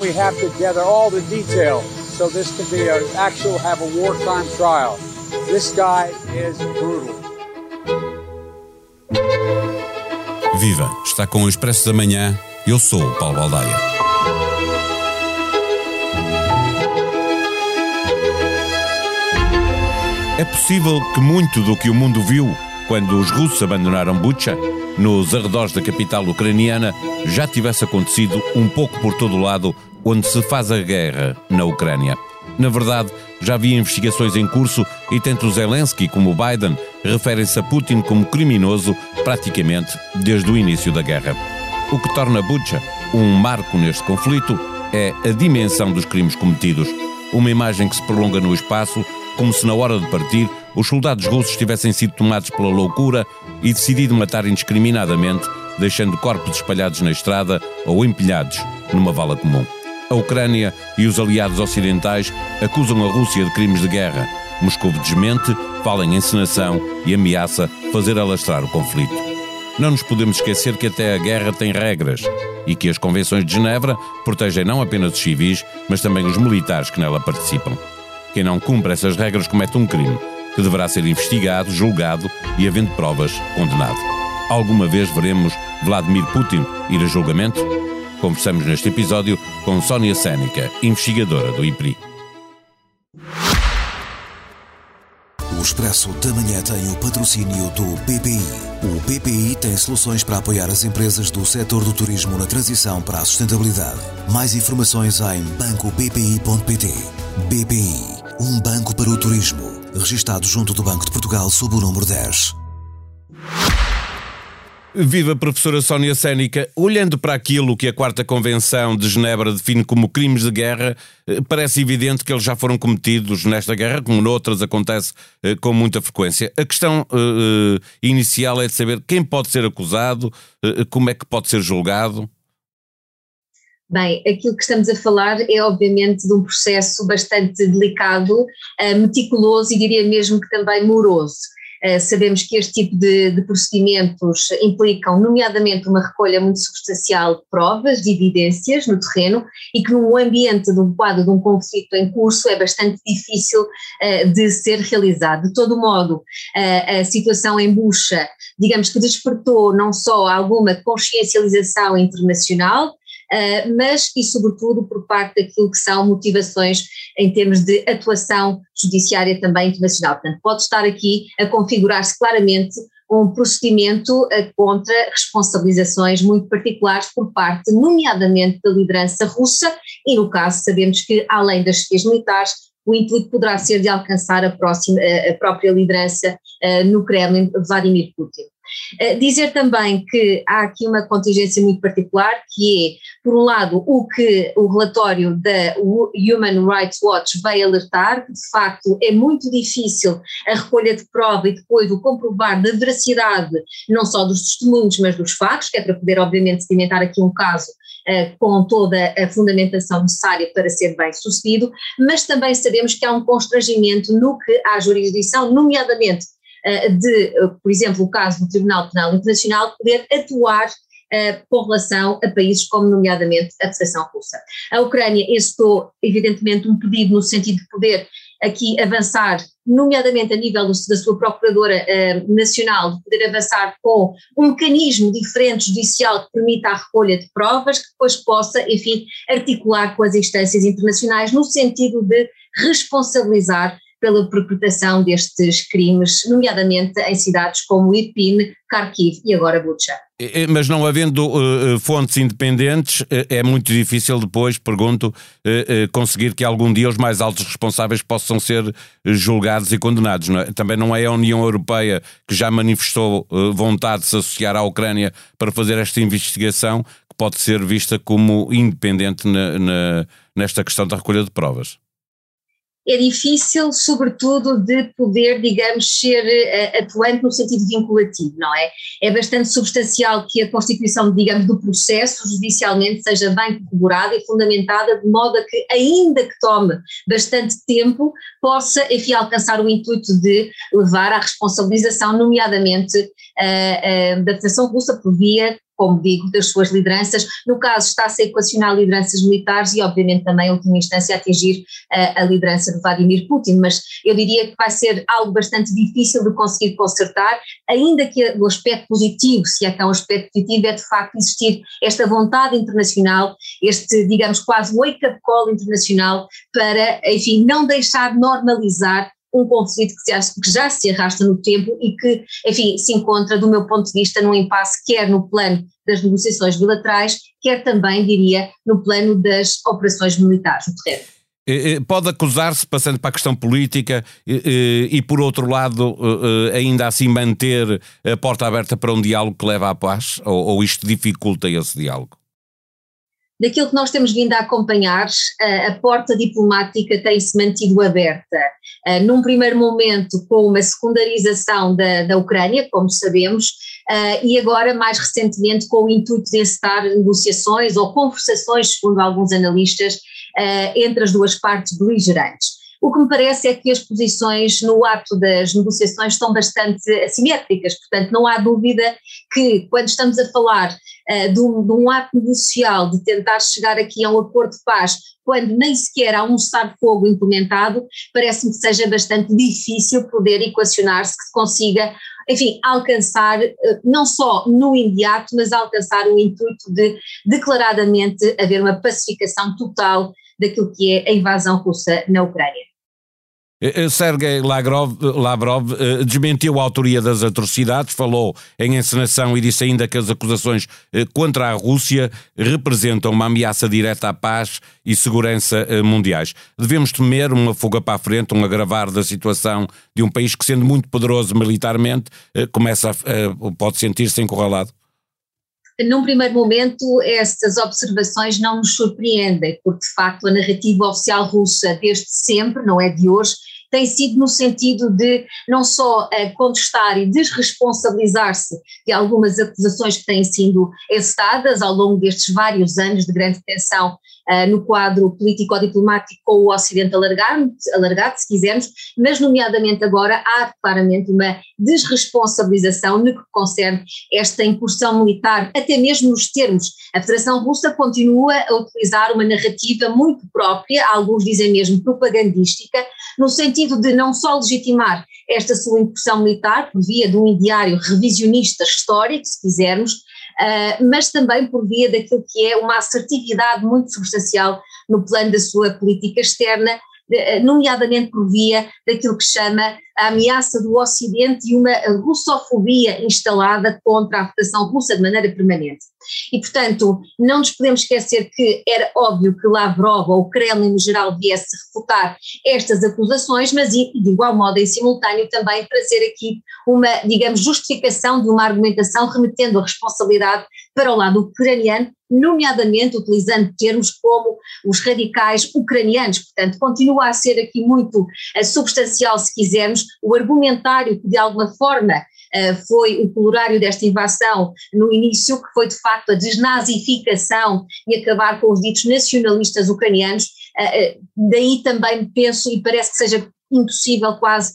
We have to gather all the detail so this can be an actual have a wartime trial. This guy is brutal. Viva! Está com o Expresso da Manhã. Eu sou o Paulo Baldaia. É possível que muito do que o mundo viu quando os russos abandonaram Bucha, nos arredores da capital ucraniana, já tivesse acontecido um pouco por todo o lado onde se faz a guerra na Ucrânia. Na verdade, já havia investigações em curso e tanto Zelensky como Biden referem-se a Putin como criminoso praticamente desde o início da guerra. O que torna Bucha um marco neste conflito é a dimensão dos crimes cometidos. Uma imagem que se prolonga no espaço, como se na hora de partir os soldados russos tivessem sido tomados pela loucura e decidido matar indiscriminadamente, deixando corpos espalhados na estrada ou empilhados numa vala comum. A Ucrânia e os aliados ocidentais acusam a Rússia de crimes de guerra. Moscou desmente, fala em encenação e ameaça fazer alastrar o conflito. Não nos podemos esquecer que até a guerra tem regras e que as convenções de Genebra protegem não apenas os civis, mas também os militares que nela participam. Quem não cumpre essas regras comete um crime que deverá ser investigado, julgado e, havendo provas, condenado. Alguma vez veremos Vladimir Putin ir a julgamento? Conversamos neste episódio com Sónia Sénica, investigadora do IPRI. O Expresso da Manhã tem o patrocínio do BPI. O BPI tem soluções para apoiar as empresas do setor do turismo na transição para a sustentabilidade. Mais informações em bancobpi.pt. BPI, um banco para o turismo. Registado junto do Banco de Portugal sob o número 10. Viva professora Sónia Sénica, olhando para aquilo que a quarta convenção de Genebra define como crimes de guerra, eh, parece evidente que eles já foram cometidos nesta guerra, como noutras acontece eh, com muita frequência. A questão uh, inicial é de saber quem pode ser acusado, uh, como é que pode ser julgado. Bem, aquilo que estamos a falar é obviamente de um processo bastante delicado, uh, meticuloso e diria mesmo que também moroso. Uh, sabemos que este tipo de, de, procedimentos implicam, nomeadamente, uma recolha muito substancial de provas, de evidências no terreno e que, no ambiente do quadro de um conflito em curso, é bastante difícil uh, de ser realizado. De todo modo, uh, a situação em Bucha, digamos que despertou não só alguma consciencialização internacional, uh, mas e sobretudo por parte daquilo que são motivações em termos de atuação judiciária também internacional. Portanto, pode estar aqui a configurar-se claramente um procedimento uh, contra responsabilizações muito particulares por parte, nomeadamente da liderança russa, e no caso sabemos que, além das chefias militares, o intuito poderá ser de alcançar a, próxima, a própria liderança no Kremlin, Vladimir Putin. Eh, dizer também que há aqui uma contingência muito particular, que é, por um lado, o que o relatório da Human Rights Watch veio alertar, que de facto é muito difícil a recolha de prova e depois o comprovar da veracidade não só dos testemunhos, mas dos factos, que é para poder, obviamente, sedimentar aqui um caso Uh, com toda a fundamentação necessária para ser bem sucedido, mas também sabemos que há um constrangimento no que à jurisdição, nomeadamente eh, de, eh, por exemplo, o caso do Tribunal Penal Internacional, poder atuar Uh, com relação a países como, nomeadamente, a Federação Russa. A Ucrânia executou, evidentemente, um pedido no sentido de poder aqui avançar, nomeadamente a nível do, da sua Procuradora uh, Nacional, de poder avançar com um mecanismo diferente judicial que permita a recolha de provas, que depois possa, enfim, articular com as instâncias internacionais no sentido de responsabilizar pela perpetração destes crimes, nomeadamente em cidades como Irpin, Kharkiv e agora Bucha. Mas não havendo uh, fontes independentes, uh, é muito difícil depois, pergunto, uh, conseguir que algum dia os mais altos responsáveis possam ser julgados e condenados. Não é? Também não é a União Europeia que já manifestou vontade de se associar à Ucrânia para fazer esta investigação, que pode ser vista como independente na, na, nesta questão da recolha de provas é difícil, sobretudo, de poder, digamos, ser uh, atuante no sentido vinculativo, não é? É bastante substancial que a constituição, digamos, do processo judicialmente seja bem corroborada e fundamentada, de modo a que, ainda que tome bastante tempo, possa, enfim, alcançar o intuito de levar à responsabilização, nomeadamente uh, uh, da Federação Russa por via como digo, das suas lideranças. No caso, está-se a equacionar lideranças militares e, obviamente, também, em última instância, atingir a, a liderança de Vladimir Putin. Mas eu diria que vai ser algo bastante difícil de conseguir consertar, ainda que o aspecto positivo, se é que é um aspecto positivo, é de facto existir esta vontade internacional, este, digamos, quase wake-up call internacional para, enfim, não deixar normalizar um conflito que, se, que já se arrasta no tempo e que, enfim, se encontra, do meu ponto de vista, num impasse quer no plano das negociações bilaterais, quer também, diria, no plano das operações militares no terreno. Eh, eh, pode acusar-se, passando para a questão política, eh, e por outro lado, ainda assim manter a porta aberta para um diálogo que leva à paz? Ou isto dificulta esse diálogo? Daquilo que nós temos vindo a acompanhar, a porta diplomática tem-se mantido aberta. Num primeiro momento, com uma secundarização da, da Ucrânia, como sabemos, e agora, mais recentemente, com o intuito de encetar negociações ou conversações, segundo alguns analistas, entre as duas partes beligerantes. O que me parece é que as posições no ato das negociações estão bastante assimétricas, portanto, não há dúvida que, quando estamos a falar uh, de, um, de, um, ato negocial, de tentar chegar aqui a um acordo de paz, quando nem sequer há um cessar-fogo implementado, parece-me que seja bastante difícil poder equacionar-se que se consiga enfim, alcançar, eh, não só no imediato, mas alcançar o intuito de declaradamente haver uma pacificação total daquilo que é a invasão russa na Ucrânia. Eh, eh, Sergei Lavrov, Lavrov eh, desmentiu a autoria das atrocidades, falou em encenação e disse ainda que as acusações contra a Rússia representam uma ameaça direta à paz e segurança mundiais. Devemos temer uma fuga para a frente, um agravar da situação de um país que, sendo muito poderoso militarmente, começa a, pode sentir-se encurralado? Num primeiro momento, estas observações não nos surpreendem, porque de facto a narrativa oficial russa desde sempre, não é de hoje, tem sido no sentido de não só uh, contestar e desresponsabilizar-se de algumas acusações que têm sido encetadas ao longo destes vários anos de grande tensão no quadro político-diplomático com o Ocidente alargado, alargado, se quisermos, mas nomeadamente agora há claramente uma desresponsabilização no que concerne esta incursão militar, até mesmo nos termos. A Federação Russa continua a utilizar uma narrativa muito própria, alguns dizem mesmo propagandística, no sentido de não só legitimar esta sua incursão militar por via de um ideário revisionista histórico, se quisermos, mas também por via daquilo que é uma assertividade muito substancial no plano da sua política externa, nomeadamente por via daquilo que chama a ameaça do Ocidente e uma russofobia instalada contra a Federação Russa de maneira permanente. E, portanto, não nos podemos esquecer que era óbvio que Lavrov ou o Kremlin no geral viesse refutar estas acusações, mas de igual modo, em simultâneo, também trazer aqui uma, digamos, justificação de uma argumentação remetendo a responsabilidade para o lado ucraniano, nomeadamente utilizando termos como os radicais ucranianos. Portanto, continua a ser aqui muito uh, substancial, se quisermos, o argumentário que de alguma forma uh, foi o colorário desta invasão no início, que foi de facto a desnazificação e acabar com os ditos nacionalistas ucranianos. Uh, daí também penso e parece que seja impossível quase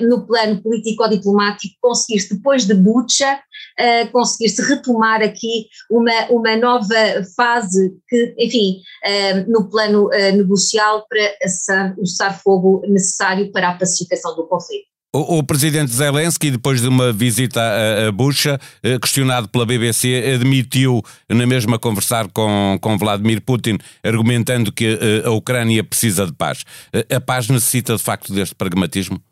no plano político-diplomático conseguir-se depois de Bucha, uh, conseguir-se retomar aqui uma, uma nova fase que, enfim, uh, no plano negocial para acessar o cessar-fogo necessário para a pacificação do conflito. O, presidente Zelensky, depois de uma visita a, a Bucha, eh, questionado pela BBC, admitiu na mesma conversar com, com Vladimir Putin, argumentando que eh, a Ucrânia precisa de paz. Eh, a paz necessita de facto deste pragmatismo?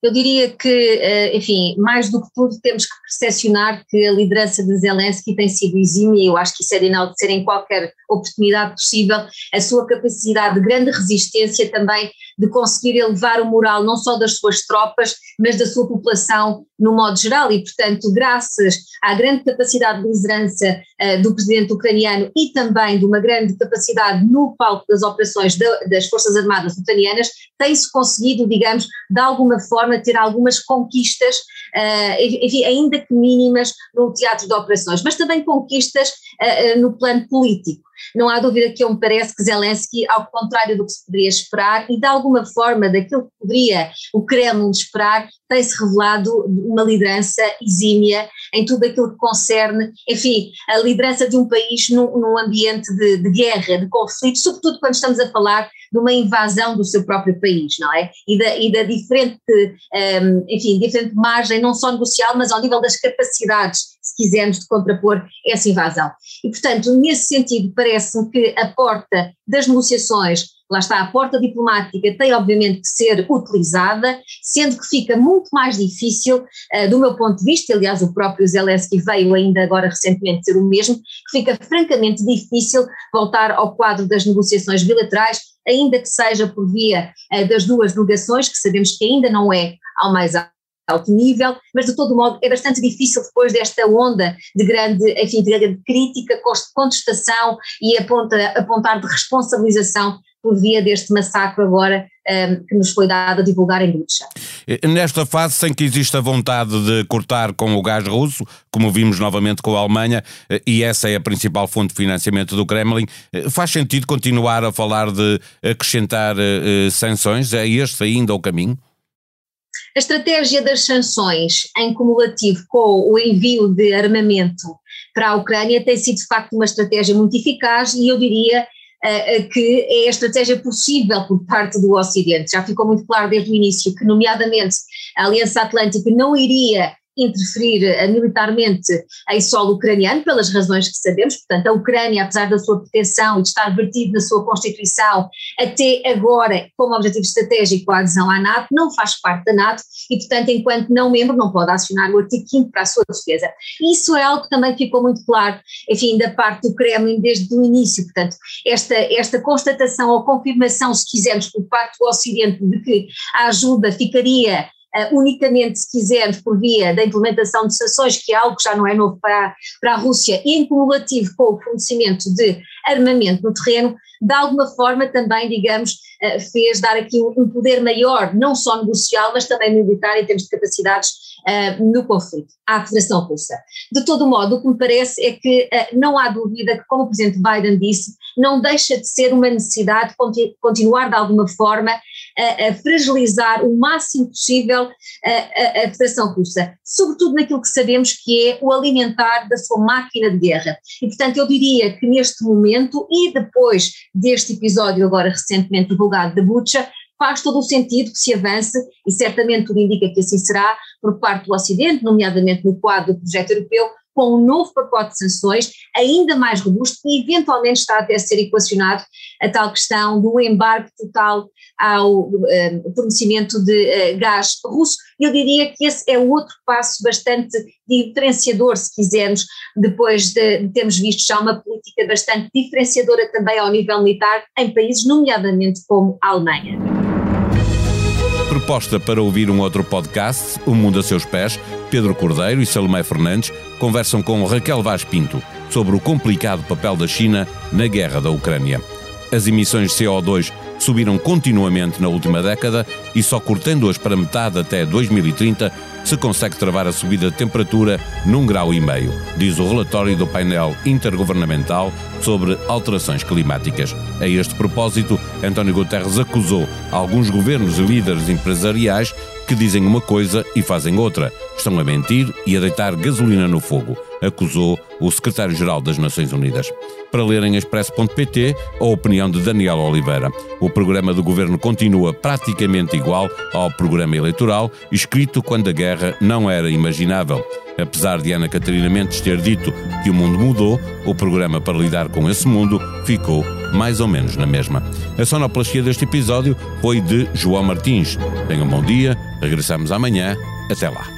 Eu diria que, enfim, mais do que tudo, temos que percepcionar que a liderança de Zelensky tem sido exímia, eu acho que isso é de enaltecer em qualquer oportunidade possível, a sua capacidade de grande resistência também de conseguir elevar o moral não só das suas tropas, mas da sua população no modo geral e, portanto, graças à grande capacidade de liderança uh, do presidente ucraniano e também de uma grande capacidade no palco das operações de, das Forças Armadas ucranianas, tem-se conseguido, digamos, de alguma forma ter algumas conquistas, uh, enfim, ainda que mínimas no teatro de operações, mas também conquistas uh, no plano político. Não há dúvida que eu me parece que Zelensky, ao contrário do que se poderia esperar e de alguma forma daquilo que poderia o Kremlin esperar, tem-se revelado uma liderança exímia em tudo aquilo que concerne, enfim, a liderança de um país num, num ambiente de, de, guerra, de conflito, sobretudo quando estamos a falar de uma invasão do seu próprio país, não é? E da, e da diferente, um, enfim, diferente margem, não só negocial, mas ao nível das capacidades, se quisermos, de contrapor essa invasão. E, portanto, nesse sentido, parece-me que a porta das negociações lá está, a porta diplomática tem obviamente que ser utilizada, sendo que fica muito mais difícil, uh, do meu ponto de vista, aliás o próprio Zelensky veio ainda agora recentemente dizer o mesmo, que fica francamente difícil voltar ao quadro das negociações bilaterais, ainda que seja por via uh, das duas delegações, que sabemos que ainda não é ao mais alto nível, mas de todo modo é bastante difícil depois desta onda de grande, enfim, de grande crítica, contestação e aponta, apontar de responsabilização por via deste massacre agora um, que nos foi dado a divulgar em Bucha. Nesta fase, sem que exista vontade de cortar com o gás russo, como vimos novamente com a Alemanha, eh, e essa é a principal fonte de financiamento do Kremlin, eh, faz sentido continuar a falar de acrescentar uh, sanções? É este ainda o caminho? A estratégia das sanções, em cumulativo com o envio de armamento para a Ucrânia, tem sido de facto uma estratégia muito eficaz e eu diria que é a estratégia possível por parte do Ocidente. Já ficou muito claro desde o início que, nomeadamente, a Aliança Atlântica não iria interferir eh, militarmente em solo ucraniano, pelas razões que sabemos, portanto, a Ucrânia, apesar da sua proteção e de estar vertido na sua Constituição, até agora, como objetivo estratégico, a adesão à NATO, não faz parte da NATO e, portanto, enquanto não membro, não pode acionar o artigo 5 para a sua defesa. Isso é algo que também ficou muito claro, enfim, da parte do Kremlin desde o início, portanto, esta, esta constatação ou confirmação, se quisermos, por parte do Ocidente de que a ajuda ficaria uh, unicamente, se quisermos, por via da implementação de sanções, que é algo que já não é novo para, para a Rússia, e em cumulativo com o fornecimento de armamento no terreno, de alguma forma também, digamos, uh, fez dar aqui um, poder maior, não só negocial, mas também militar em termos de capacidades uh, no conflito, à Federação Russa. De todo modo, o que me parece é que não há dúvida que, como o Presidente Biden disse, não deixa de ser uma necessidade de continuar de alguma forma a, a fragilizar o máximo possível a, a, Federação Russa, sobretudo naquilo que sabemos que é o alimentar da sua máquina de guerra. E, portanto, eu diria que neste momento e depois deste episódio agora recentemente divulgado da Bucha, faz todo o sentido que se avance, e certamente tudo indica que assim será, por parte do Ocidente, nomeadamente no quadro do projeto europeu, com um novo pacote de sanções ainda mais robusto e eventualmente está até a ser equacionado a tal questão do embargo total ao um, fornecimento de uh, gás russo. Eu diria que esse é outro passo bastante diferenciador, se quisermos, depois de, de termos visto já uma política bastante diferenciadora também ao nível militar em países, nomeadamente como a Alemanha. Proposta para ouvir um outro podcast, O Mundo a Seus Pés, Pedro Cordeiro e Salomé Fernandes conversam com Raquel Vaz Pinto sobre o complicado papel da China na guerra da Ucrânia. As emissões de CO2 subiram continuamente na última década e só cortando-as para metade até 2030 se consegue travar a subida de temperatura num grau e meio, diz o relatório do painel intergovernamental sobre alterações climáticas. A este propósito, António Guterres acusou alguns governos e líderes empresariais que dizem uma coisa e fazem outra. Estão a mentir e a deitar gasolina no fogo, acusou o secretário-geral das Nações Unidas. Para ler em expresso.pt a opinião de Daniel Oliveira. O programa do governo continua praticamente igual ao programa eleitoral, escrito quando a guerra não era imaginável. Apesar de Ana Catarina Mendes ter dito que o mundo mudou, o programa para lidar com esse mundo ficou mais ou menos na mesma. A sonoplastia deste episódio foi de João Martins. Tenham um bom dia, regressamos amanhã. Até lá.